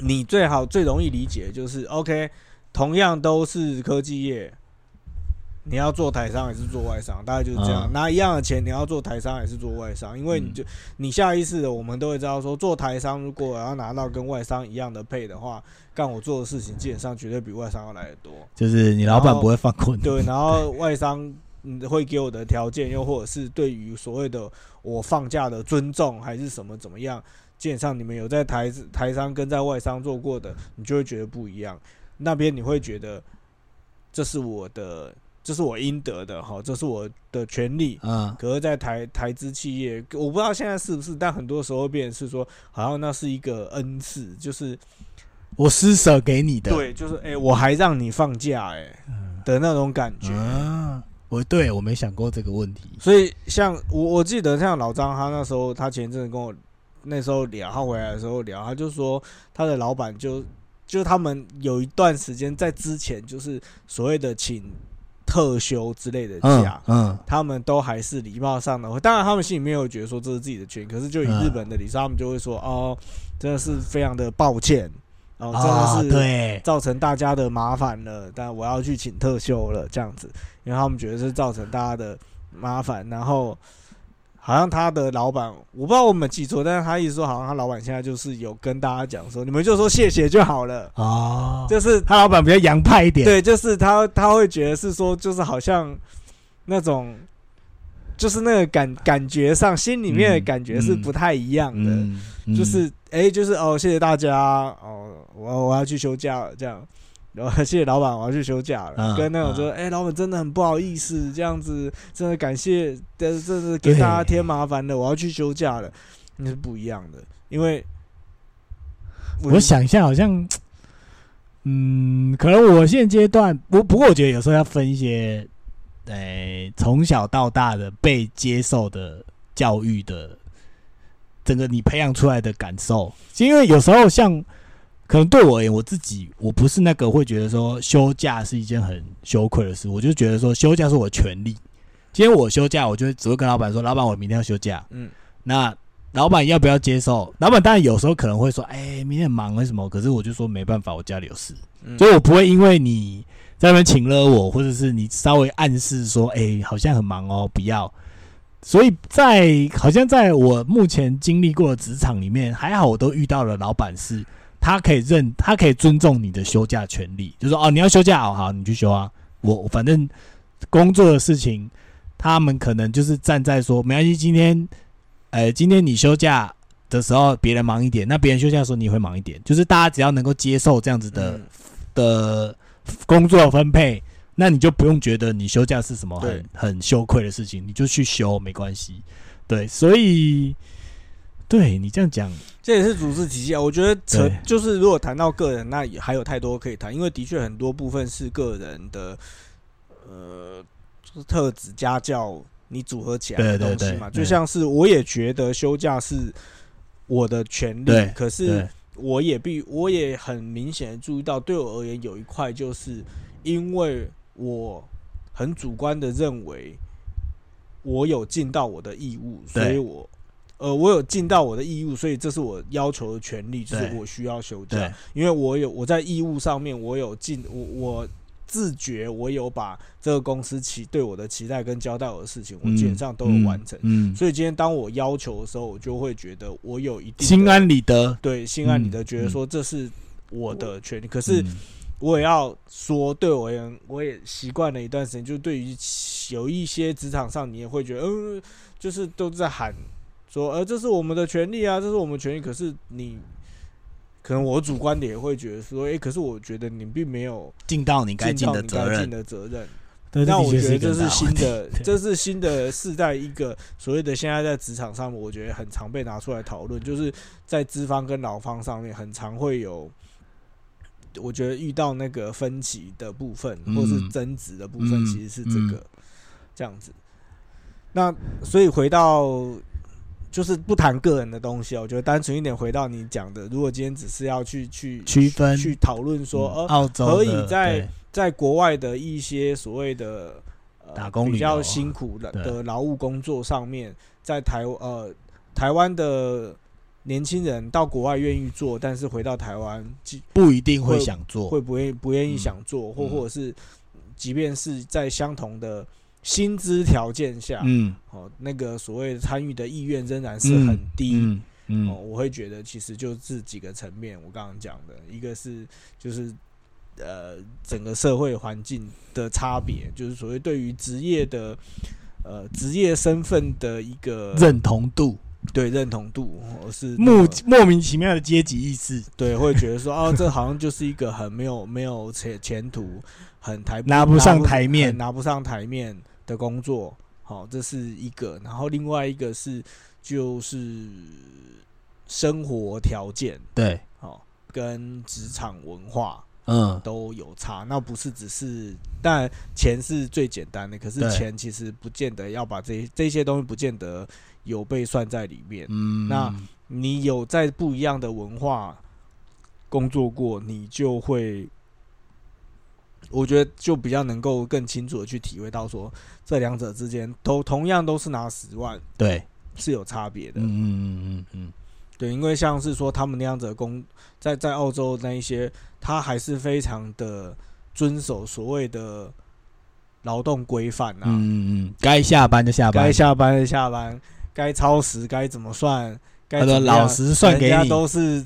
你最好最容易理解就是 OK，同样都是科技业，你要做台商还是做外商，大概就是这样。嗯拿一样的钱，你要做台商还是做外商？因为你就你下意识的，我们都会知道说，做台商如果我要拿到跟外商一样的配的话，干我做的事情基本上绝对比外商要来的多。就是你老板不会放过你。对，然后外商嗯会给我的条件，又或者是对于所谓的我放假的尊重，还是什么怎么样，基本上你们有在台台商跟在外商做过的，你就会觉得不一样。那边你会觉得这是我的，这是我应得的，哈，这是我的权利。嗯，可是，在台台资企业，我不知道现在是不是，但很多时候变成是说，好像那是一个恩赐，就是我施舍给你的。对，就是哎、我还让你放假、哎的那种感觉。啊，我对我没想过这个问题。所以像我我记得像老张他那时候他前一阵子跟我那时候聊，他回来的时候聊，他就说他的老板就就他们有一段时间在之前就是所谓的请特休之类的嗯假。嗯他们都还是礼貌上的，当然他们心里面有觉得说这是自己的权益，可是就以嗯日本的礼数，他们就会说哦，真的是非常的抱歉，哦，真啊，的是对，造成大家的麻烦了，但我要去请特休了，这样子，因为他们觉得是造成大家的麻烦，然后好像他的老板，我不知道我有没有记错，但是他意思说，好像他老板现在就是有跟大家讲说，你们就说谢谢就好了，哦，就是他老板比较洋派一点。对，就是他他会觉得是说，就是好像那种。就是那个感感觉上，心里面的嗯感觉是嗯不太一样的。嗯，嗯就是哎、就是哦，谢谢大家哦，我我要去休假了，这样。然后 谢谢老板，我要去休假了。嗯跟那种说，嗯哎、老板真的很不好意思，这样子真的感谢，但是这是给大家添麻烦了，我要去休假了，那是不一样的。因为我想一下，好像，嗯，可能我现阶段不不过，我觉得有时候要分一些，诶、从小到大的被接受的教育的，整个你培养出来的感受，因为有时候像，可能对我而言，我自己我不是那个会觉得说休假是一件很羞愧的事，我就觉得说休假是我的权利。今天我休假，我就只会跟老板说，老板，我明天要休假。嗯，那老板要不要接受？老板当然有时候可能会说：“哎、明天很忙，为什么？”可是我就说没办法，我家里有事，嗯所以我不会因为你在那边请了我，或者是你稍微暗示说：“哎、好像很忙哦，不要。”所以在好像在我目前经历过的职场里面，还好我都遇到了老板是，他可以认，他可以尊重你的休假权利，就说：“哦，你要休假，好好，你去休啊。我我反正工作的事情，他们可能就是站在说，没关系，今天。”呃，今天你休假的时候，别人忙一点，那别人休假的时候你也会忙一点，就是大家只要能够接受这样子的、嗯的工作分配，那你就不用觉得你休假是什么很很羞愧的事情，你就去休没关系。对，所以对你这样讲，这也是组织体系啊。我觉得扯就是如果谈到个人，那也还有太多可以谈，因为的确很多部分是个人的，呃，就是特质、家教，你组合起来的东西嘛。对就像是我也觉得休假是我的权利，可是，我也必我也很明显的注意到，对我而言有一块就是因为我很主观的认为我有尽到我的义务，所以我呃我有尽到我的义务，所以这是我要求的权利，就是我需要休假，因为我有我在义务上面我有尽我我。自觉我有把这个公司期对我的期待跟交代我的事情，我基本上都有完成。嗯，嗯所以今天当我要求的时候，我就会觉得我有一定心安理得。对，心安理得，嗯觉得说这是我的权利。可是嗯我也要说，对我而言，我也习惯了一段时间，就对于有一些职场上，你也会觉得，嗯、就是都在喊说，呃，这是我们的权利啊，这是我们权利。可是你，可能我主观的也会觉得说，诶，可是我觉得你并没有尽到你该尽的责任的责任。对那我觉得这是新的，这 是新的世代一个所谓的现在在职场上，我觉得很常被拿出来讨论，就是在资方跟劳方上面，很常会有，我觉得遇到那个分歧的部分，或是嗯争执的部分，嗯其实是这个这样子。那所以回到就是不谈个人的东西啊，我觉得单纯一点，回到你讲的，如果今天只是要去去区分去讨论说，嗯呃，澳洲可以在在国外的一些所谓的、呃、打工比较辛苦的的劳务工作上面，在台呃台湾的年轻人到国外愿意做，但是回到台湾，即不一定会想做，会不愿不愿意嗯。想做，或嗯或者是即便是在相同的薪资条件下，嗯，哦，那个所谓参与的意愿仍然是很低。嗯嗯。哦，我会觉得其实就这几个层面，我刚刚讲的，一个是就是呃整个社会环境的差别，就是所谓对于职业的呃职业身份的一个认同度，对认同度，或是莫莫名其妙的阶级意识，对会觉得说哦，这好像就是一个很没有没有前前途，很台拿不上台面。很拿不上台面的工作。好、这是一个，然后另外一个是就是生活条件，对，好、跟职场文化嗯，都有差。那不是只是，但钱是最简单的，可是钱其实不见得要把这这些东西不见得有被算在里面。嗯，那你有在不一样的文化工作过，你就会，我觉得就比较能够更清楚的去体会到说，这两者之间都同样都是拿十万对，是有差别的。嗯嗯嗯嗯嗯，对，因为像是说他们那样子的工，在在澳洲那一些，他还是非常的遵守所谓的劳动规范啊，嗯嗯嗯，该下班就下班，该下班就下班，该超时该怎么算，该老实算给人家你，都是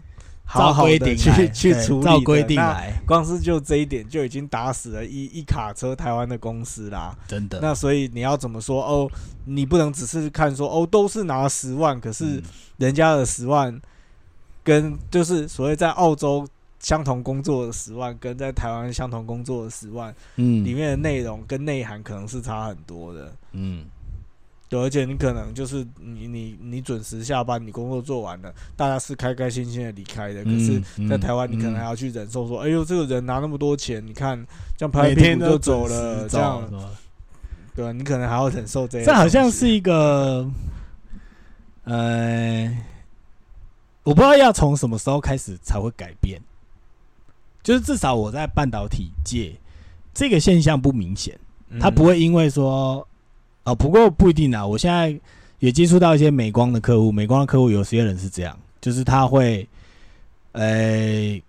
好照好的规定来去去对处理的照规定来，光是就这一点就已经打死了一一卡车台湾的公司啦。真的。那所以你要怎么说哦？你不能只是看说哦，都是拿十万，可是嗯人家的十万跟就是所谓在澳洲相同工作的十万，跟在台湾相同工作的十万嗯里面的内容跟内涵可能是差很多的。嗯对，而且你可能就是你你你准时下班，你工作做完了，大家是开开心心的离开的。可是，嗯在台湾你可能还嗯要去忍受说，哎呦，这个人拿那么多钱，你看这样拍拍每屁股就走了，这样对？你可能还要忍受这样。这好像是一个，呃，我不知道要从什么时候开始才会改变。就是至少我在半导体界，这个现象不明显，嗯它不会因为说，哦，不过不一定啊。我现在也接触到一些美光的客户，美光的客户有些人是这样，就是他会，呃，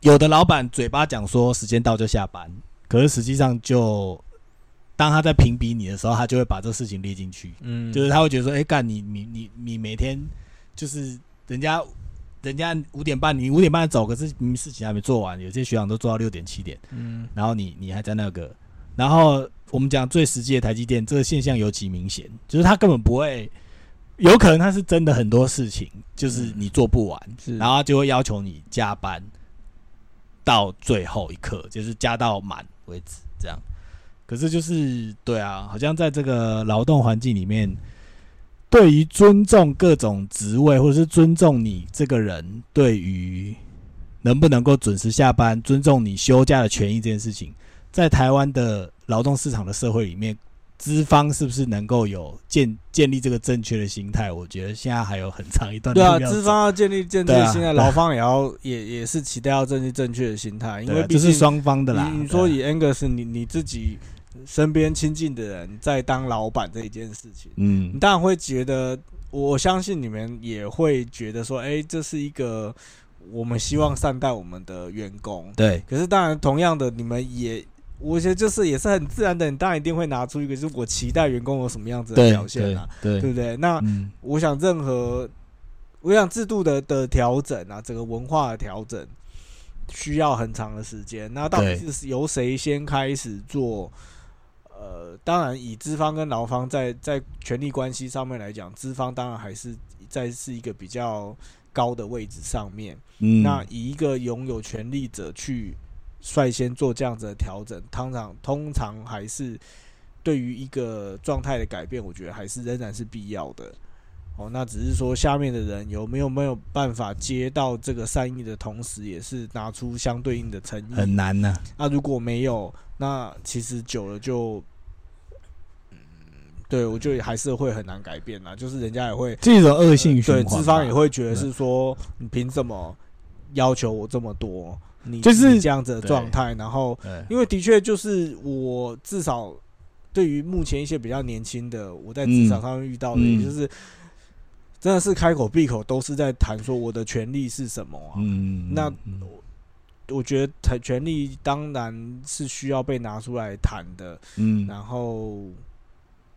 有的老板嘴巴讲说时间到就下班，可是实际上就当他在评比你的时候，他就会把这事情列进去，嗯，就是他会觉得说，哎、干你你你你每天就是人家人家五点半你五点半走，可是明明事情还没做完，有些学长都做到六点七点，嗯然后你你还在那个，然后我们讲最实际的台积电，这个现象尤其明显，就是他根本不会，有可能他是真的很多事情就是你做不完，是，然后他就会要求你加班到最后一刻，就是加到满为止，这样。可是就是对啊，好像在这个劳动环境里面，对于尊重各种职位，或者是尊重你这个人，对于能不能够准时下班、尊重你休假的权益这件事情，在台湾的劳动市场的社会里面，资方是不是能够有建建立这个正确的心态？我觉得现在还有很长一段对啊，资方要建立正确心态，劳方也要也也是期待要建立正确的心态，因为这是双方的啦。你你说以 Angus 你你自己身边亲近的人在当老板这一件事情，嗯你嗯，当然会觉得，我相信你们也会觉得说，哎、这是一个我们希望善待我们的员工。对，可是当然，同样的，你们也，我觉得就是也是很自然的，你当然一定会拿出一个，就是我期待员工有什么样子的，表现啊，对，对，对不对？那嗯，我想任何，我想制度的的调整啊，整个文化的调整，需要很长的时间。那到底是由谁先开始做？呃，当然以资方跟劳方在在权力关系上面来讲，资方当然还是在是一个比较高的位置上面。嗯，那以一个拥有权力者去率先做这样子的调整，通常通常还是对于一个状态的改变，我觉得还是仍然是必要的。哦，那只是说下面的人有没有没有办法接到这个善意的同时，也是拿出相对应的诚意。很难呐。那如果没有，那其实久了就，嗯，对我就还是会很难改变啦。就是人家也会这种恶性循对，环对，资方也会觉得是说，你凭什么要求我这么多？你就是你这样子的状态，然后对，因为的确就是我至少对于目前一些比较年轻的，我在职场上面遇到的，嗯也就是真的是开口闭口都是在谈说我的权利是什么啊。嗯，那我我觉得权权利当然是需要被拿出来谈的，嗯。然后，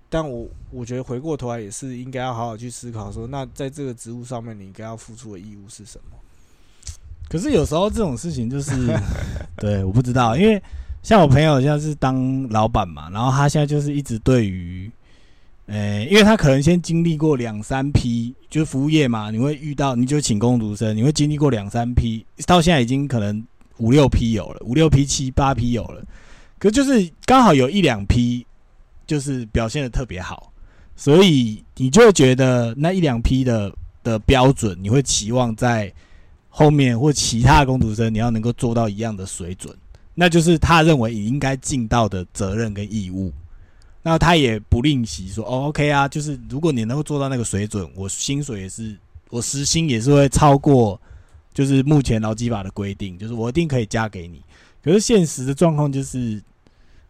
但我我觉得回过头来也是应该要好好去思考说，那在这个职务上面你应该要付出的义务是什么？可是有时候这种事情就是，对，我不知道，因为像我朋友现在是当老板嘛，然后他现在就是一直对于，呃，因为他可能先经历过两三批，就是服务业嘛，你会遇到，你就请工读生，你会经历过两三批，到现在已经可能五六批有了，五六批、七八批有了，可就是刚好有一两批就是表现的特别好，所以你就会觉得那一两批的的标准，你会期望在。后面或其他的工读生，你要能够做到一样的水准，那就是他认为你应该尽到的责任跟义务。那他也不吝惜说，哦，OK 啊，就是如果你能够做到那个水准，我薪水也是，我时薪也是会超过，就是目前劳基法的规定，就是我一定可以加给你。可是现实的状况就是，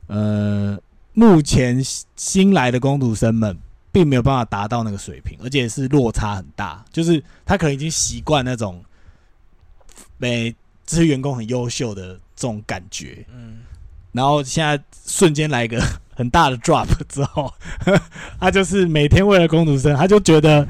呃，目前新来的工读生们并没有办法达到那个水平，而且是落差很大，就是他可能已经习惯那种。被这些员工很优秀的这种感觉，嗯，然后现在瞬间来一个 很大的 drop 之后，他就是每天为了工读生，他就觉得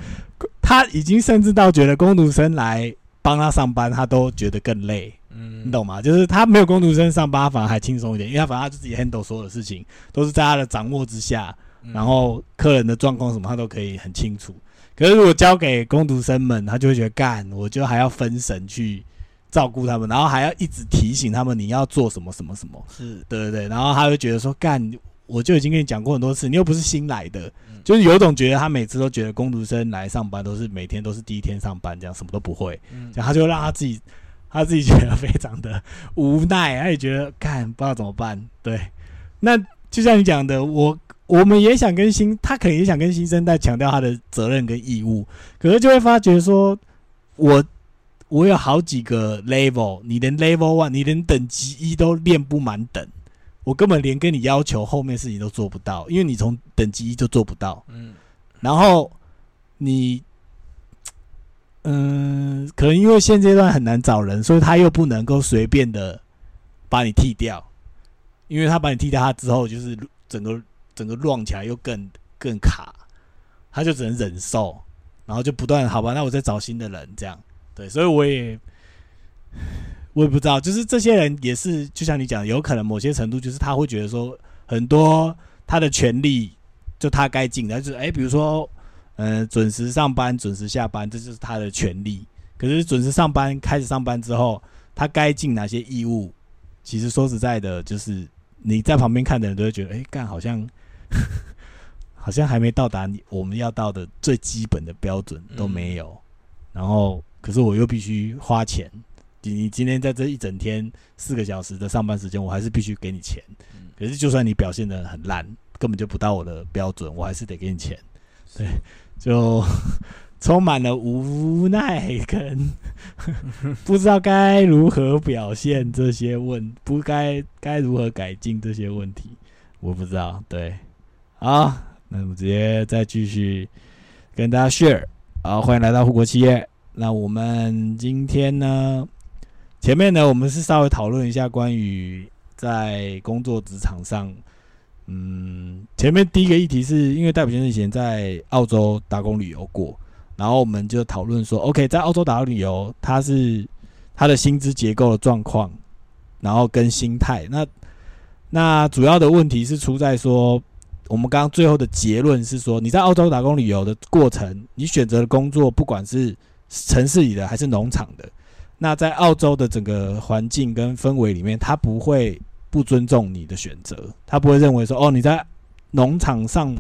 他已经甚至到觉得工读生来帮他上班，他都觉得更累，嗯，你懂吗？就是他没有工读生上班，反而还轻松一点，因为他反正他就自己 handle 所有的事情，都是在他的掌握之下，嗯然后客人的状况什么他都可以很清楚。可是如果交给工读生们，他就会觉得干，我就还要分神去。照顾他们，然后还要一直提醒他们你要做什么什么什么，是。对对对，然后他会觉得说干，我就已经跟你讲过很多次，你又不是新来的，嗯。就是有种觉得他每次都觉得工读生来上班都是每天都是第一天上班，这样什么都不会，嗯。然后他就让他自己他自己觉得非常的无奈，他也觉得干不知道怎么办，对，那就像你讲的，我我们也想跟新，他可能也想跟新生代强调他的责任跟义务，可是就会发觉说，我。我有好几个 level，你连 level one，你连等级一都练不满等，我根本连跟你要求后面事情都做不到，因为你从等级一就做不到。嗯然后你，嗯，可能因为现阶段很难找人，所以他又不能够随便的把你剃掉，因为他把你剃掉，他之后就是整个整个乱起来又更更卡，他就只能忍受，然后就不断好吧，那我再找新的人这样。对，所以我也我也不知道，就是这些人也是，就像你讲，有可能某些程度就是他会觉得说，很多他的权利就他该尽的，就是哎、比如说，呃，准时上班、准时下班，这就是他的权利。可是准时上班、开始上班之后，他该尽哪些义务？其实说实在的，就是你在旁边看的人都会觉得，哎、干好像 好像还没到达你我们要到的最基本的标准都没有。然后，可是我又必须花钱。你你今天在这一整天四个小时的上班时间，我还是必须给你钱。嗯可是就算你表现的很烂，根本就不到我的标准，我还是得给你钱。对，就 充满了无奈跟 不知道该如何表现这些问，不该该如何改进这些问题，我不知道。对，好，那我们直接再继续跟大家 share。好，欢迎来到护国企业。那我们今天呢，前面呢，我们是稍微讨论一下关于在工作职场上，嗯，前面第一个议题是因为戴普先生以前在澳洲打工旅游过，然后我们就讨论说，OK，在澳洲打工旅游，他是他的薪资结构的状况，然后跟心态，那那主要的问题是出在说。我们刚刚最后的结论是说，你在澳洲打工旅游的过程，你选择的工作，不管是城市里的还是农场的，那在澳洲的整个环境跟氛围里面，他不会不尊重你的选择，他不会认为说，哦，你在农场上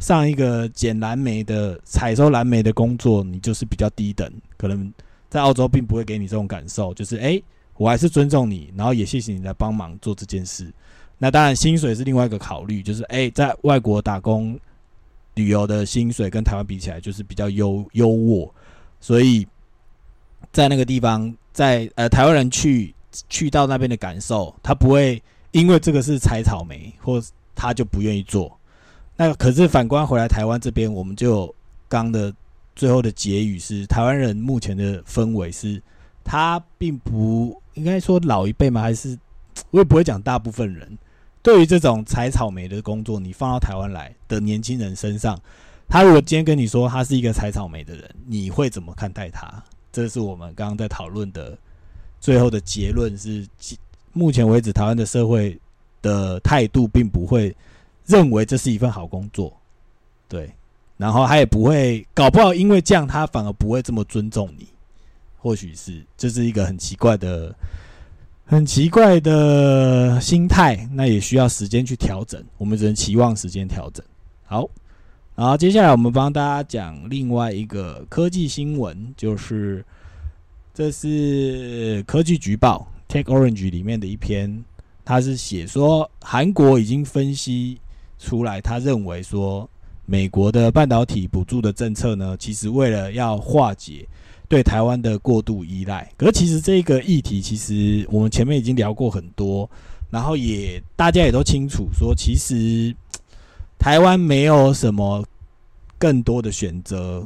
上一个捡蓝莓的、采收蓝莓的工作，你就是比较低等。可能在澳洲并不会给你这种感受，就是诶，我还是尊重你，然后也谢谢你来帮忙做这件事。那当然，薪水是另外一个考虑，就是诶，在外国打工旅游的薪水跟台湾比起来，就是比较优优渥，所以在那个地方，在呃台湾人去去到那边的感受，他不会因为这个是采草莓，或他就不愿意做。那可是反观回来台湾这边，我们就刚的最后的结语是，台湾人目前的氛围是，他并不应该说老一辈嘛，还是我也不会讲大部分人，对于这种采草莓的工作，你放到台湾来的年轻人身上，他如果今天跟你说他是一个采草莓的人，你会怎么看待他？这是我们刚刚在讨论的最后的结论是，目前为止台湾的社会的态度并不会认为这是一份好工作，对，然后他也不会搞不好因为这样他反而不会这么尊重你，或许是这是一个很奇怪的、很奇怪的心态，那也需要时间去调整，我们只能期望时间调整。好。然后接下来我们帮大家讲另外一个科技新闻，就是这是科技局报 Tech Orange 里面的一篇，他是写说韩国已经分析出来，他认为说美国的半导体补助的政策呢，其实为了要化解对台湾的过度依赖，可是其实这个议题其实我们前面已经聊过很多，然后也大家也都清楚说其实。台湾没有什么更多的选择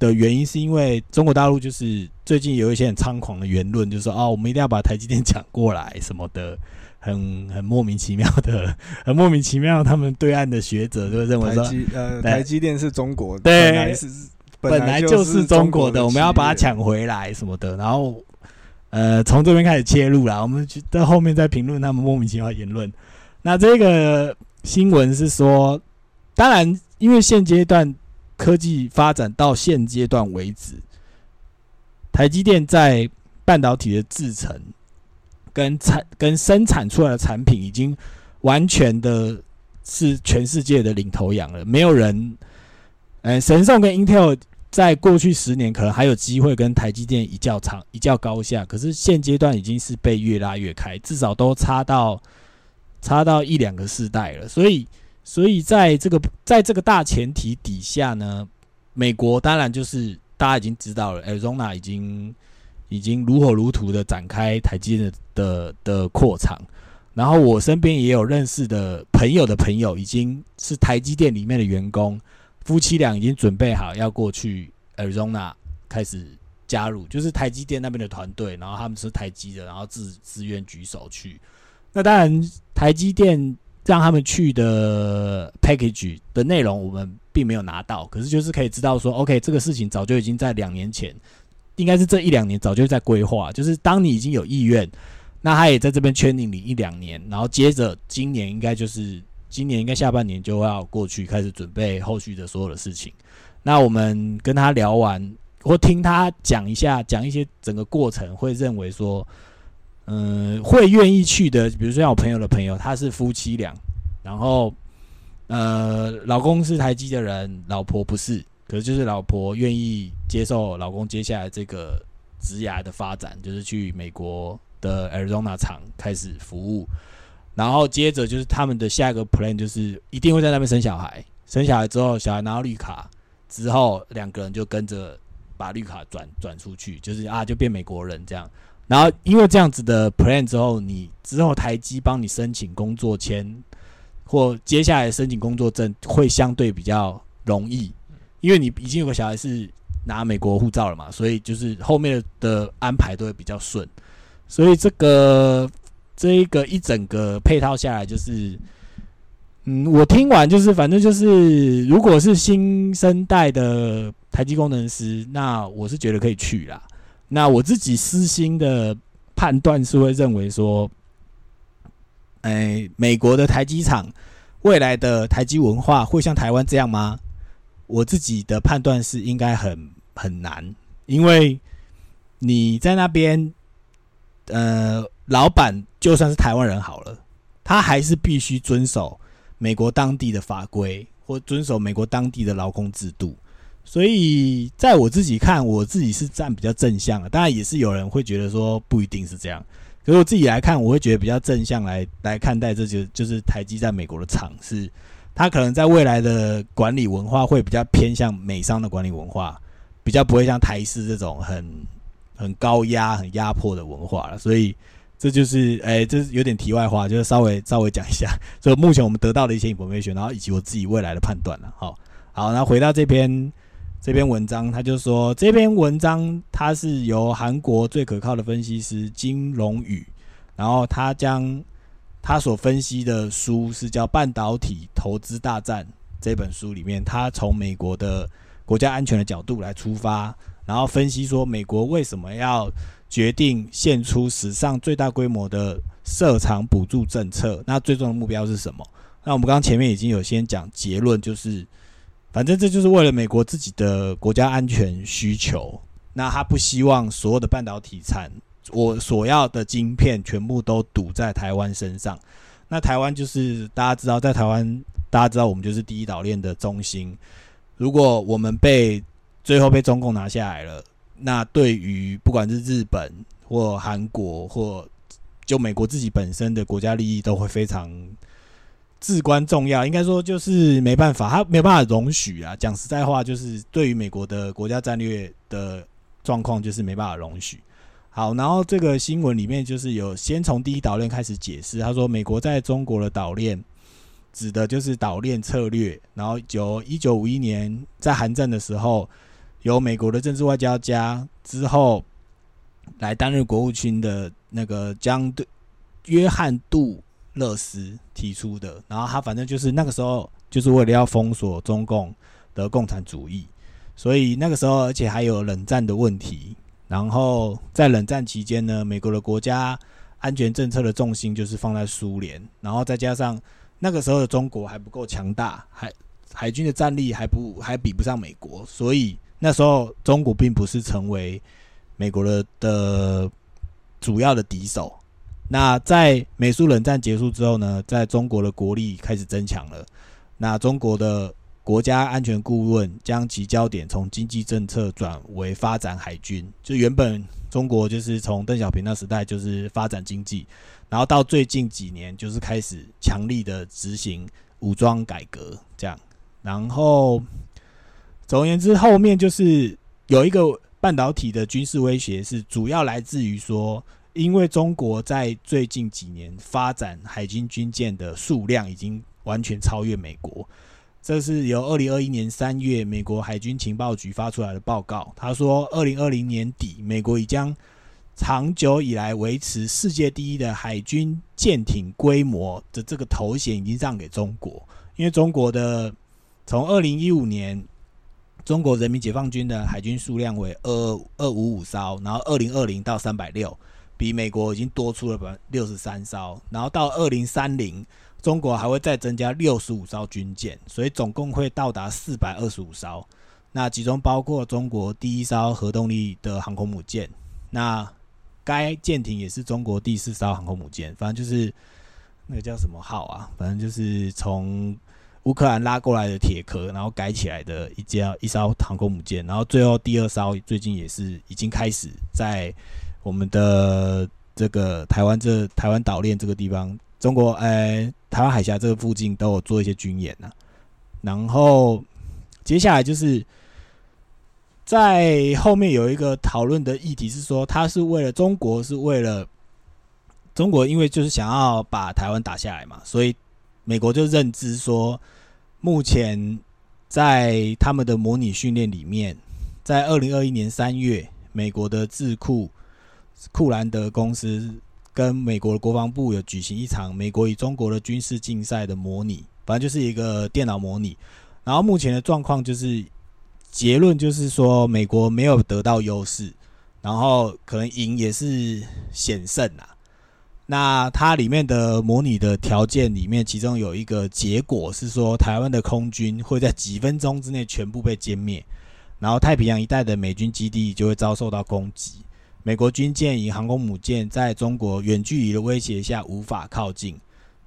的原因，是因为中国大陆就是最近有一些很猖狂的言论，就是说哦，我们一定要把台积电抢过来什么的，很很莫名其妙的，很莫名其妙。他们对岸的学者就认为说，呃，台积电是中国，对，本来是本来就是中国的，我们要把它抢回来什么的。然后，呃，从这边开始切入啦，我们在后面再评论他们莫名其妙言论。那这个新闻是说。当然，因为现阶段科技发展到现阶段为止，台积电在半导体的制程跟产跟生产出来的产品，已经完全的是全世界的领头羊了。没有人，呃，神送跟 Intel 在过去十年可能还有机会跟台积电一较长一较高下，可是现阶段已经是被越拉越开，至少都差到差到一两个世代了，所以。所以在这个在这个大前提底下呢，美国当然就是大家已经知道了，Arizona 已经已经如火如荼的展开台积电的的扩厂，然后我身边也有认识的朋友的朋友，已经是台积电里面的员工，夫妻俩已经准备好要过去 Arizona 开始加入，就是台积电那边的团队，然后他们是台积的，然后自自愿举手去。那当然台积电。让他们去的 package 的内容，我们并没有拿到，可是就是可以知道说，OK，这个事情早就已经在两年前，应该是这一两年早就在规划。就是当你已经有意愿，那他也在这边圈定你一两年，然后接着今年应该就是今年应该下半年就要过去开始准备后续的所有的事情。那我们跟他聊完，或听他讲一下，讲一些整个过程，会认为说。嗯，会愿意去的，比如说像我朋友的朋友，他是夫妻俩，然后呃，老公是台积的人，老婆不是，可是就是老婆愿意接受老公接下来这个职涯的发展，就是去美国的 Arizona 厂开始服务，然后接着就是他们的下一个 plan 就是一定会在那边生小孩，生小孩之后，小孩拿到绿卡之后，两个人就跟着把绿卡转转出去，就是啊，就变美国人这样。然后，因为这样子的 plan 之后，你之后台积帮你申请工作签，或接下来申请工作证会相对比较容易，因为你已经有个小孩是拿美国护照了嘛，所以就是后面的安排都会比较顺。所以这个这一个一整个配套下来，就是嗯，我听完就是反正就是，如果是新生代的台积工程师，那我是觉得可以去啦。那我自己私心的判断是会认为说，哎，美国的台积厂未来的台积文化会像台湾这样吗？我自己的判断是应该很很难，因为你在那边，呃，老板就算是台湾人好了，他还是必须遵守美国当地的法规或遵守美国当地的劳工制度。所以，在我自己看，我自己是站比较正向的。当然，也是有人会觉得说不一定是这样。可是我自己来看，我会觉得比较正向来来看待，这就就是台积在美国的厂是，它可能在未来的管理文化会比较偏向美商的管理文化，比较不会像台式这种很很高压、很压迫的文化了。所以，这就是哎，这是有点题外话，就是稍微稍微讲一下。所以目前我们得到的一些 information，然后以及我自己未来的判断了。好，好，那回到这篇。这篇文章，他就说这篇文章它是由韩国最可靠的分析师金龙宇，然后他将他所分析的书是叫《半导体投资大战》这本书里面，他从美国的国家安全的角度来出发，然后分析说美国为什么要决定献出史上最大规模的设厂补助政策，那最终的目标是什么？那我们刚刚前面已经有先讲结论，就是。反正这就是为了美国自己的国家安全需求，那他不希望所有的半导体产，我所要的晶片全部都堵在台湾身上。那台湾就是大家知道，在台湾大家知道我们就是第一岛链的中心。如果我们被最后被中共拿下来了，那对于不管是日本或韩国或就美国自己本身的国家利益都会非常。至关重要，应该说就是没办法，他没有办法容许啊。讲实在话，就是对于美国的国家战略的状况，就是没办法容许。好，然后这个新闻里面就是有先从第一岛链开始解释，他说美国在中国的岛链指的就是岛链策略。然后由一九五一年在韩战的时候，由美国的政治外交家之后来担任国务卿的那个江对约翰杜。勒斯提出的，然后他反正就是那个时候就是为了要封锁中共的共产主义，所以那个时候而且还有冷战的问题，然后在冷战期间呢，美国的国家安全政策的重心就是放在苏联，然后再加上那个时候的中国还不够强大，海海军的战力还不还比不上美国，所以那时候中国并不是成为美国的的主要的敌手。那在美苏冷战结束之后呢，在中国的国力开始增强了。那中国的国家安全顾问将其焦点从经济政策转为发展海军。就原本中国就是从邓小平那时代就是发展经济，然后到最近几年就是开始强力的执行武装改革这样。然后总而言之，后面就是有一个半导体的军事威胁是主要来自于说。因为中国在最近几年发展海军军舰的数量已经完全超越美国，这是由二零二一年三月美国海军情报局发出来的报告。他说，二零二零年底，美国已将长久以来维持世界第一的海军舰艇规模的这个头衔已经让给中国。因为中国的从二零一五年，中国人民解放军的海军数量为二二五五艘，然后二零二零到三百六。比美国已经多出了百分之六十三艘，然后到二零三零，中国还会再增加六十五艘军舰，所以总共会到达四百二十五艘。那其中包括中国第一艘核动力的航空母舰，那该舰艇也是中国第四艘航空母舰。反正就是那个叫什么号啊？反正就是从乌克兰拉过来的铁壳，然后改起来的一架一艘航空母舰。然后最后第二艘最近也是已经开始在。我们的这个台湾这台湾岛链这个地方，中国诶台湾海峡这个附近都有做一些军演呐。然后接下来就是在后面有一个讨论的议题是说，他是为了中国，是为了中国，因为就是想要把台湾打下来嘛，所以美国就认知说，目前在他们的模拟训练里面，在二零二一年三月，美国的智库。库兰德公司跟美国的国防部有举行一场美国与中国的军事竞赛的模拟，反正就是一个电脑模拟。然后目前的状况就是结论就是说，美国没有得到优势，然后可能赢也是险胜啊。那它里面的模拟的条件里面，其中有一个结果是说，台湾的空军会在几分钟之内全部被歼灭，然后太平洋一带的美军基地就会遭受到攻击。美国军舰与航空母舰在中国远距离的威胁下无法靠近。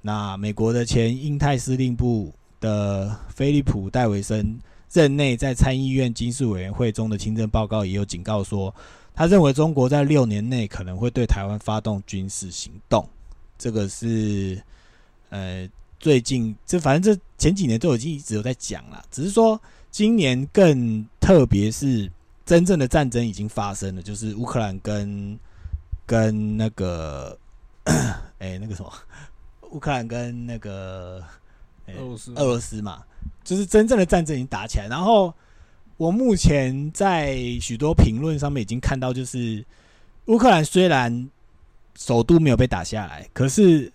那美国的前印太司令部的菲利普·戴维森任内在参议院军事委员会中的听证报告也有警告说，他认为中国在六年内可能会对台湾发动军事行动。这个是呃，最近这反正这前几年都已经一直有在讲了，只是说今年更特别是。真正的战争已经发生了，就是乌克兰跟跟那个，哎，那个什么，乌克兰跟那个俄罗斯俄罗斯嘛，就是真正的战争已经打起来。然后我目前在许多评论上面已经看到，就是乌克兰虽然首都没有被打下来，可是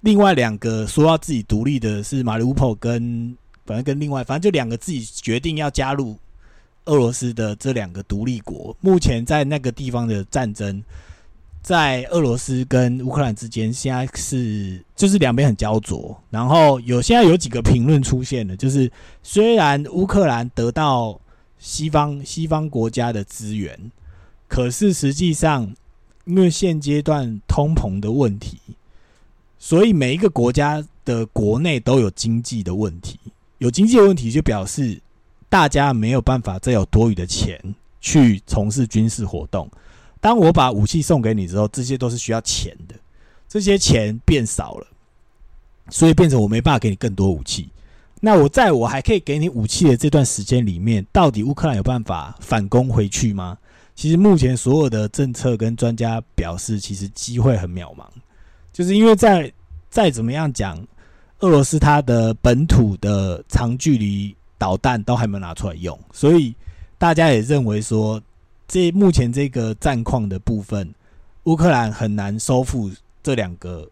另外两个说要自己独立的是马里乌波跟反正跟另外反正就两个自己决定要加入俄罗斯的这两个独立国，目前在那个地方的战争。在俄罗斯跟乌克兰之间，现在是就是两边很焦灼。然后有现在有几个评论出现了，就是虽然乌克兰得到西方西方国家的资源，可是实际上因为现阶段通膨的问题，所以每一个国家的国内都有经济的问题。有经济的问题，就表示大家没有办法再有多余的钱去从事军事活动。当我把武器送给你之后，这些都是需要钱的，这些钱变少了，所以变成我没办法给你更多武器。那我在我还可以给你武器的这段时间里面，到底乌克兰有办法反攻回去吗？其实目前所有的政策跟专家表示，其实机会很渺茫，就是因为在再怎么样讲，俄罗斯它的本土的长距离导弹都还没拿出来用，所以大家也认为说。这目前这个战况的部分，乌克兰很难收复这两个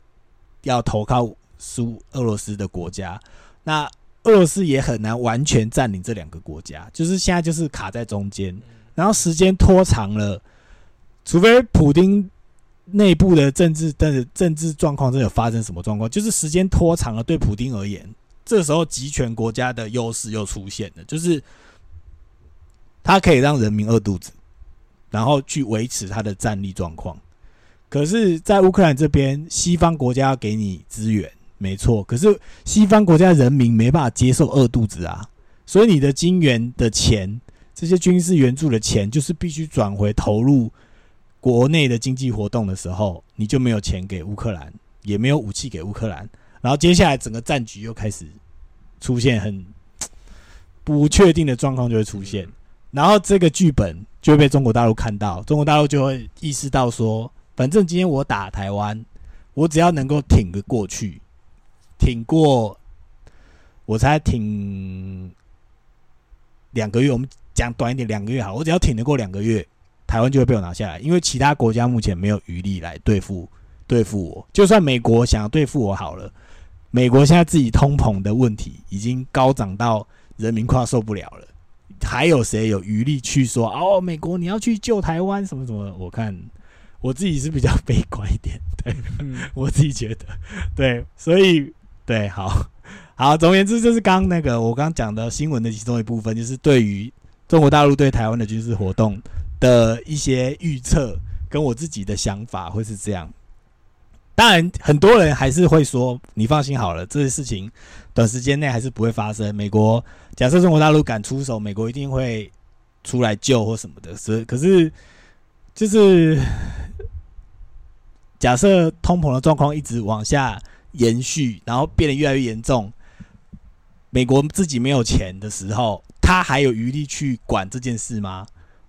要投靠苏俄罗斯的国家，那俄罗斯也很难完全占领这两个国家，就是现在就是卡在中间，然后时间拖长了，除非普丁内部的政治的政治状况真的发生什么状况，就是时间拖长了，对普丁而言，这时候集权国家的优势又出现了，就是他可以让人民饿肚子。然后去维持他的战力状况，可是，在乌克兰这边，西方国家给你资源，没错，可是西方国家人民没办法接受饿肚子啊，所以你的金元的钱，这些军事援助的钱，就是必须转回投入国内的经济活动的时候，你就没有钱给乌克兰，也没有武器给乌克兰，然后接下来整个战局又开始出现很不确定的状况就会出现，然后这个剧本。就会被中国大陆看到，中国大陆就会意识到说，反正今天我打台湾，我只要能够挺得过去，挺过，我才挺两个月。我们讲短一点，两个月好，我只要挺得过两个月，台湾就会被我拿下来。因为其他国家目前没有余力来对付对付我，就算美国想要对付我好了，美国现在自己通膨的问题已经高涨到人民快受不了了。还有谁有余力去说哦？美国你要去救台湾什么什么？我看我自己是比较悲观一点，对我自己觉得对，所以对，好好，总而言之，就是刚那个我刚刚讲的新闻的其中一部分，就是对于中国大陆对台湾的军事活动的一些预测，跟我自己的想法会是这样。当然，很多人还是会说：“你放心好了，这些事情短时间内还是不会发生。”美国假设中国大陆敢出手，美国一定会出来救或什么的。是，可是就是假设通膨的状况一直往下延续，然后变得越来越严重，美国自己没有钱的时候，他还有余力去管这件事吗？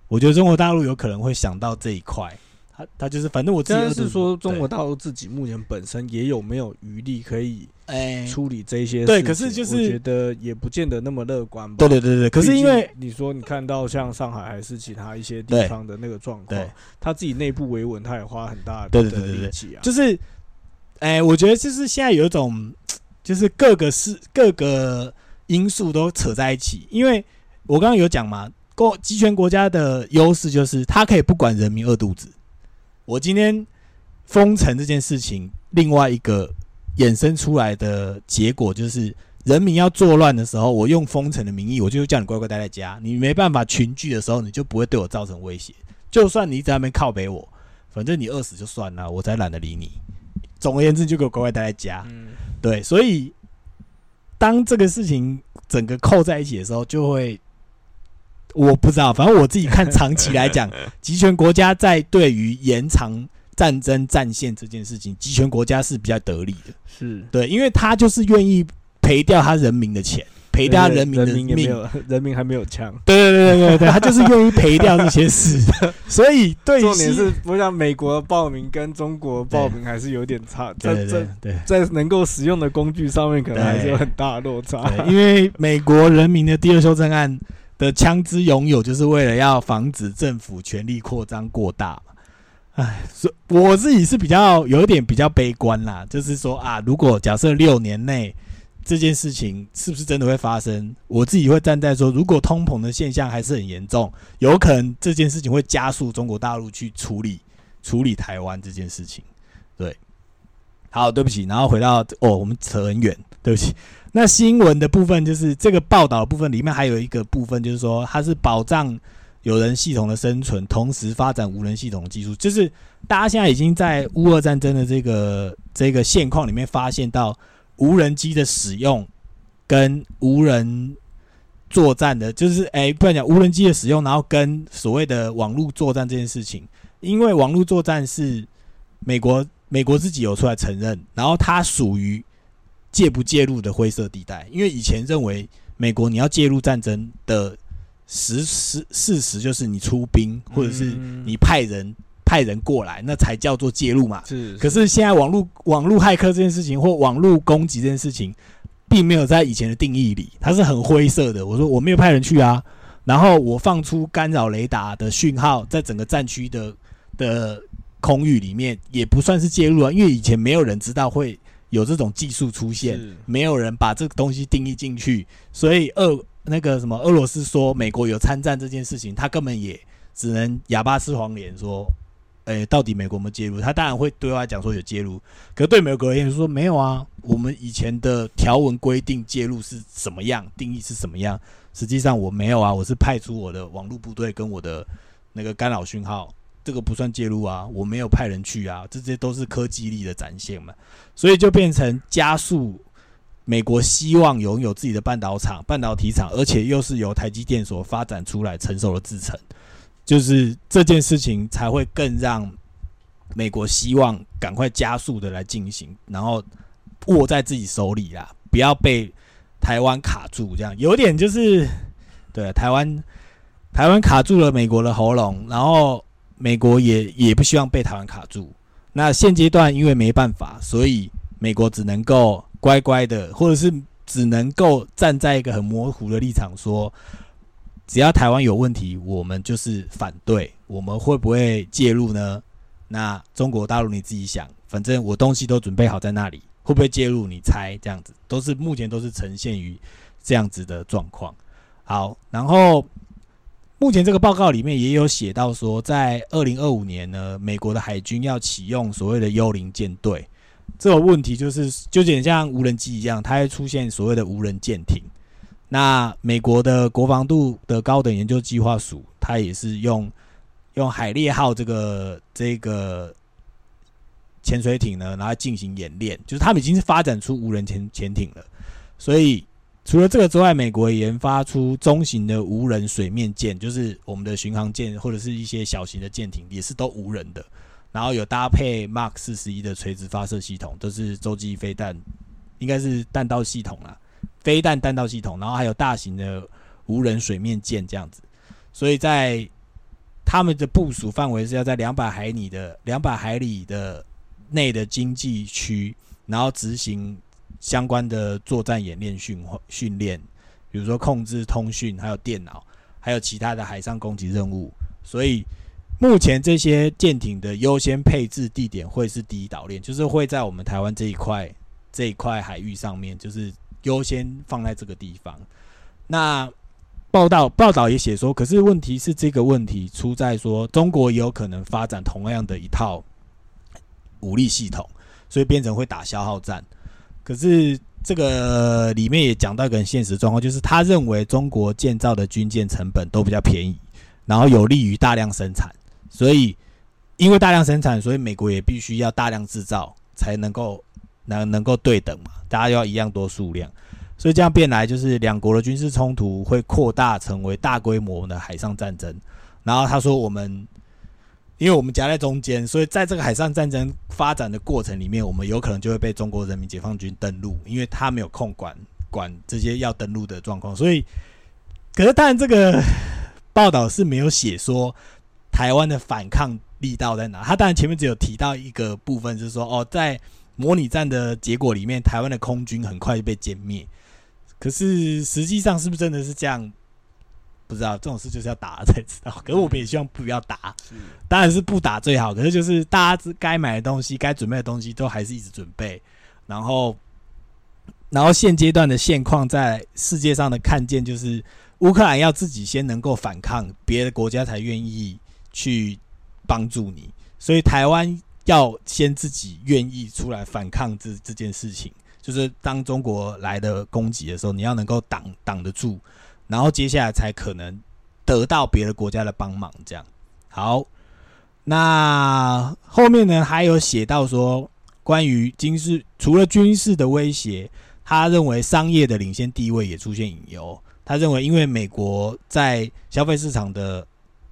我觉得中国大陆有可能会想到这一块。他他就是，反正我自己是说，中国大陆自己目前本身也有没有余力可以哎处理这些？对，可是就是觉得也不见得那么乐观吧。对对对对，可是因为你说你看到像上海还是其他一些地方的那个状况，他自己内部维稳，他也花很大的力气啊。就是，哎，我觉得就是现在有一种，就是各个事各个因素都扯在一起。因为我刚刚有讲嘛，国集权国家的优势就是他可以不管人民饿肚子。我今天封城这件事情，另外一个衍生出来的结果就是，人民要作乱的时候，我用封城的名义，我就叫你乖乖待在家。你没办法群聚的时候，你就不会对我造成威胁。就算你在那边靠北我，反正你饿死就算了，我才懒得理你。总而言之，就给我乖乖待在家。嗯，对。所以，当这个事情整个扣在一起的时候，就会。我不知道，反正我自己看长期来讲，集权国家在对于延长战争战线这件事情，集权国家是比较得利的。是对，因为他就是愿意赔掉他人民的钱，赔掉人民的命，人民还没有枪。对对对对对对，他就是愿意赔掉那些事。所以，重点是，我想美国报名跟中国报名还是有点差，在在在能够使用的工具上面，可能还是有很大的落差。因为美国人民的第二修正案。的枪支拥有，就是为了要防止政府权力扩张过大嘛。哎，所我自己是比较有一点比较悲观啦，就是说啊，如果假设六年内这件事情是不是真的会发生，我自己会站在说，如果通膨的现象还是很严重，有可能这件事情会加速中国大陆去处理处理台湾这件事情。对，好，对不起，然后回到哦，我们扯很远，对不起。那新闻的部分就是这个报道部分里面还有一个部分，就是说它是保障。有人系统的生存，同时发展无人系统的技术，就是大家现在已经在乌俄战争的这个这个现况里面发现到无人机的使用跟无人作战的，就是哎，不然讲无人机的使用，然后跟所谓的网络作战这件事情，因为网络作战是美国美国自己有出来承认，然后它属于介不介入的灰色地带，因为以前认为美国你要介入战争的。实实事实就是你出兵，或者是你派人派人过来，那才叫做介入嘛。是。可是现在网络网络骇客这件事情，或网络攻击这件事情，并没有在以前的定义里，它是很灰色的。我说我没有派人去啊，然后我放出干扰雷达的讯号，在整个战区的的空域里面，也不算是介入啊，因为以前没有人知道会有这种技术出现，没有人把这个东西定义进去，所以俄。那个什么，俄罗斯说美国有参战这件事情，他根本也只能哑巴吃黄连，说，诶，到底美国有没有介入？他当然会对外讲说有介入，可对美国而言说没有啊。我们以前的条文规定介入是什么样，定义是什么样？实际上我没有啊，我是派出我的网络部队跟我的那个干扰讯号，这个不算介入啊，我没有派人去啊，这些都是科技力的展现嘛，所以就变成加速。美国希望拥有自己的半导厂、半导体厂，而且又是由台积电所发展出来成熟的制程，就是这件事情才会更让美国希望赶快加速的来进行，然后握在自己手里啦，不要被台湾卡住。这样有点就是对台湾，台湾卡住了美国的喉咙，然后美国也也不希望被台湾卡住。那现阶段因为没办法，所以美国只能够。乖乖的，或者是只能够站在一个很模糊的立场说，只要台湾有问题，我们就是反对。我们会不会介入呢？那中国大陆你自己想，反正我东西都准备好在那里，会不会介入？你猜，这样子都是目前都是呈现于这样子的状况。好，然后目前这个报告里面也有写到说，在二零二五年呢，美国的海军要启用所谓的幽灵舰队。这个问题就是，就有点像无人机一样，它会出现所谓的无人舰艇。那美国的国防部的高等研究计划署，它也是用用海猎号这个这个潜水艇呢，然后进行演练，就是他们已经是发展出无人潜潜艇了。所以除了这个之外，美国研发出中型的无人水面舰，就是我们的巡航舰或者是一些小型的舰艇，也是都无人的。然后有搭配 Mark 四十一的垂直发射系统，都是洲际飞弹，应该是弹道系统啦，飞弹弹道系统。然后还有大型的无人水面舰这样子，所以在他们的部署范围是要在两百海里的两百海里的内的经济区，然后执行相关的作战演练训训练，比如说控制通讯，还有电脑，还有其他的海上攻击任务，所以。目前这些舰艇的优先配置地点会是第一岛链，就是会在我们台湾这一块这一块海域上面，就是优先放在这个地方。那报道报道也写说，可是问题是这个问题出在说，中国也有可能发展同样的一套武力系统，所以变成会打消耗战。可是这个里面也讲到一个很现实状况，就是他认为中国建造的军舰成本都比较便宜，然后有利于大量生产。所以，因为大量生产，所以美国也必须要大量制造，才能够能能够对等嘛，大家要一样多数量。所以这样变来，就是两国的军事冲突会扩大成为大规模的海上战争。然后他说，我们因为我们夹在中间，所以在这个海上战争发展的过程里面，我们有可能就会被中国人民解放军登陆，因为他没有空管管这些要登陆的状况。所以，可是当然这个报道是没有写说。台湾的反抗力道在哪？他当然前面只有提到一个部分，就是说哦，在模拟战的结果里面，台湾的空军很快就被歼灭。可是实际上是不是真的是这样？不知道这种事就是要打了才知道。可是我们也希望不要打，当然是不打最好。可是就是大家该买的东西、该准备的东西都还是一直准备。然后，然后现阶段的现况在世界上的看见就是乌克兰要自己先能够反抗，别的国家才愿意去帮助你。所以台湾要先自己愿意出来反抗这这件事情。就是当中国来的攻击的时候，你要能够挡挡得住，然后接下来才可能得到别的国家的帮忙。这样好，那后面呢还有写到说，关于军事除了军事的威胁，他认为商业的领先地位也出现隐忧。他认为，因为美国在消费市场的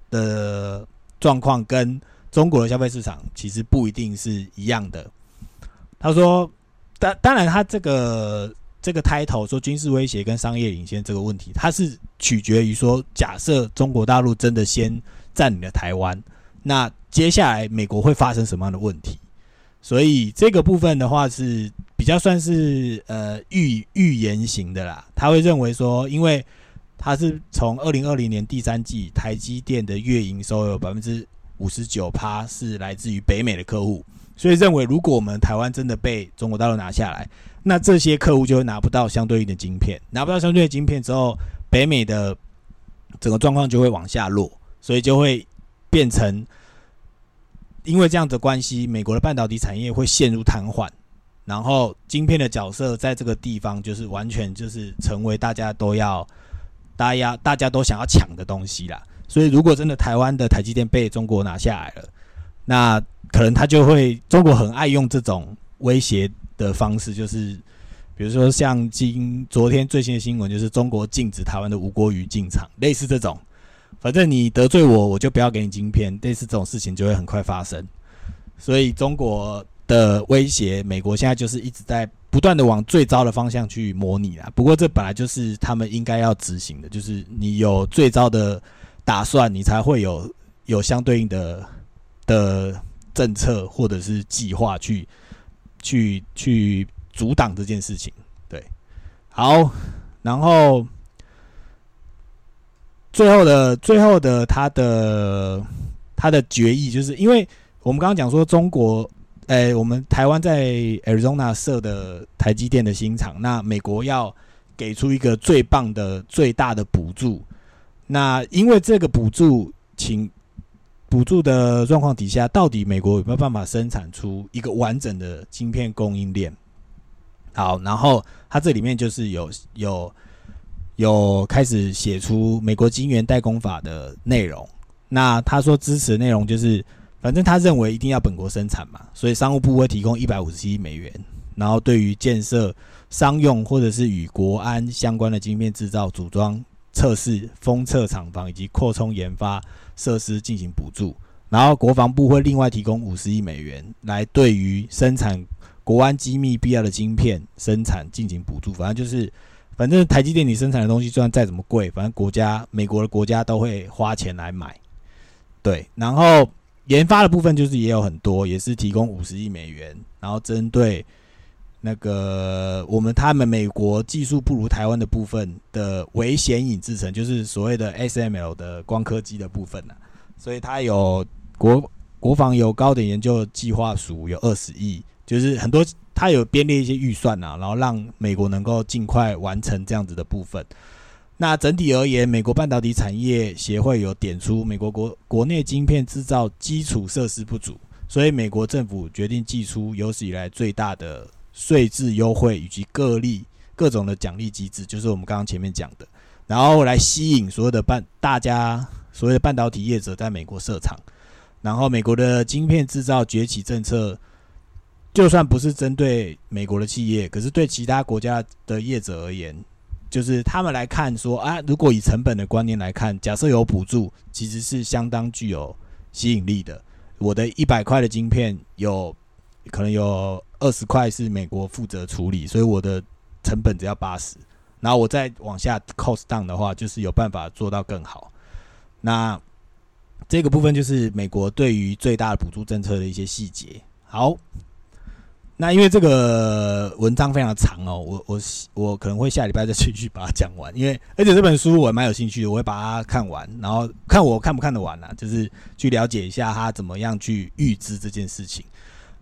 的状况跟中国的消费市场其实不一定是一样的。他说。当当然，他这个这个 title 说军事威胁跟商业领先这个问题，它是取决于说，假设中国大陆真的先占领了台湾，那接下来美国会发生什么样的问题？所以这个部分的话是比较算是呃预预言型的啦。他会认为说，因为他是从二零二零年第三季台积电的月营收有百分之五十九趴是来自于北美的客户。所以认为，如果我们台湾真的被中国大陆拿下来，那这些客户就会拿不到相对应的晶片，拿不到相对应的晶片之后，北美的整个状况就会往下落，所以就会变成，因为这样的关系，美国的半导体产业会陷入瘫痪，然后晶片的角色在这个地方就是完全就是成为大家都要，大家大家都想要抢的东西啦。所以如果真的台湾的台积电被中国拿下来了，那可能他就会，中国很爱用这种威胁的方式，就是比如说像今昨天最新的新闻，就是中国禁止台湾的无国鱼进场，类似这种，反正你得罪我，我就不要给你晶片，类似这种事情就会很快发生。所以中国的威胁，美国现在就是一直在不断的往最糟的方向去模拟啊。不过这本来就是他们应该要执行的，就是你有最糟的打算，你才会有有相对应的的。政策或者是计划去去去阻挡这件事情，对，好，然后最后的最后的他的他的决议，就是因为我们刚刚讲说中国，诶，我们台湾在 Arizona 设的台积电的新厂，那美国要给出一个最棒的最大的补助，那因为这个补助，请。补助的状况底下，到底美国有没有办法生产出一个完整的晶片供应链？好，然后它这里面就是有有有开始写出美国晶圆代工法的内容。那他说支持内容就是，反正他认为一定要本国生产嘛，所以商务部会提供一百五十亿美元，然后对于建设商用或者是与国安相关的晶片制造、组装、测试、封测厂房以及扩充研发。设施进行补助，然后国防部会另外提供五十亿美元来对于生产国安机密必要的晶片生产进行补助。反正就是，反正台积电你生产的东西，就算再怎么贵，反正国家美国的国家都会花钱来买。对，然后研发的部分就是也有很多，也是提供五十亿美元，然后针对。那个我们他们美国技术不如台湾的部分的微显影制成，就是所谓的 SML 的光刻机的部分呢，所以它有国国防有高等研究计划署有二十亿，就是很多它有编列一些预算呐，然后让美国能够尽快完成这样子的部分。那整体而言，美国半导体产业协会有点出，美国国国内晶片制造基础设施不足，所以美国政府决定寄出有史以来最大的。税制优惠以及各例各种的奖励机制，就是我们刚刚前面讲的，然后来吸引所有的半大家所谓的半导体业者在美国设厂，然后美国的晶片制造崛起政策，就算不是针对美国的企业，可是对其他国家的业者而言，就是他们来看说啊，如果以成本的观念来看，假设有补助，其实是相当具有吸引力的。我的一百块的晶片有可能有。二十块是美国负责处理，所以我的成本只要八十，然后我再往下 cost down 的话，就是有办法做到更好。那这个部分就是美国对于最大的补助政策的一些细节。好，那因为这个文章非常长哦，我我我可能会下礼拜再继续把它讲完，因为而且这本书我蛮有兴趣的，我会把它看完，然后看我看不看得完啊，就是去了解一下他怎么样去预知这件事情。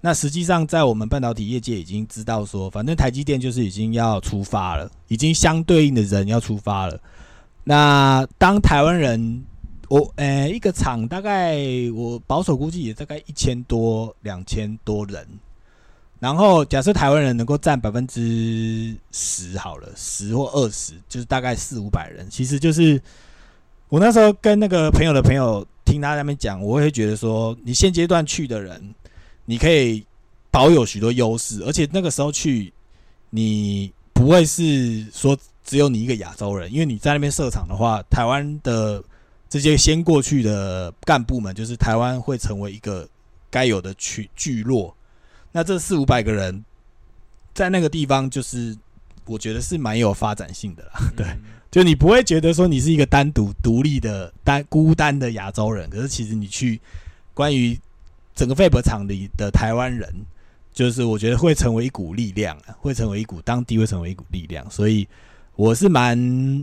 那实际上在我们半导体业界已经知道说，反正台积电就是已经要出发了，已经相对应的人要出发了。那当台湾人，我呃一个厂大概我保守估计也大概一千多两千多人。然后假设台湾人能够占百分之十好了，十或二十，就是大概四五百人。其实就是我那时候跟那个朋友的朋友听他那边讲，我会觉得说，你现阶段去的人，你可以保有许多优势，而且那个时候去，你不会是说只有你一个亚洲人，因为你在那边设厂的话，台湾的这些先过去的干部们，就是台湾会成为一个该有的区聚落。那这四五百个人在那个地方，就是我觉得是蛮有发展性的啦。对，就你不会觉得说你是一个单独独立的单孤单的亚洲人，可是其实你去关于整个费伯厂里的台湾人，就是我觉得会成为一股力量啊，会成为一股当地会成为一股力量。所以我是蛮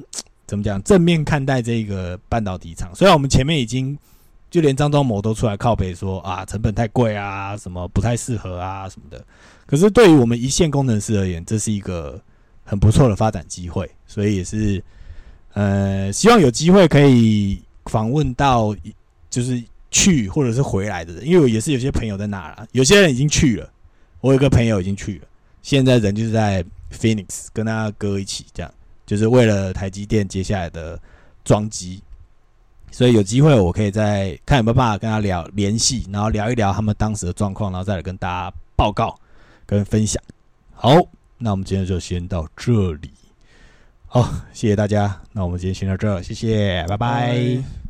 怎么讲正面看待这个半导体厂。虽然我们前面已经。就连张忠谋都出来靠背说啊，成本太贵啊，什么不太适合啊，什么的。可是对于我们一线工程师而言，这是一个很不错的发展机会，所以也是呃，希望有机会可以访问到，就是去或者是回来的人，因为我也是有些朋友在那了，有些人已经去了，我有个朋友已经去了，现在人就是在 Phoenix 跟他哥一起，这样就是为了台积电接下来的装机。所以有机会，我可以再看有没有办法跟他聊联系，然后聊一聊他们当时的状况，然后再来跟大家报告跟分享。好，那我们今天就先到这里。好，谢谢大家。那我们今天先到这，谢谢，拜拜。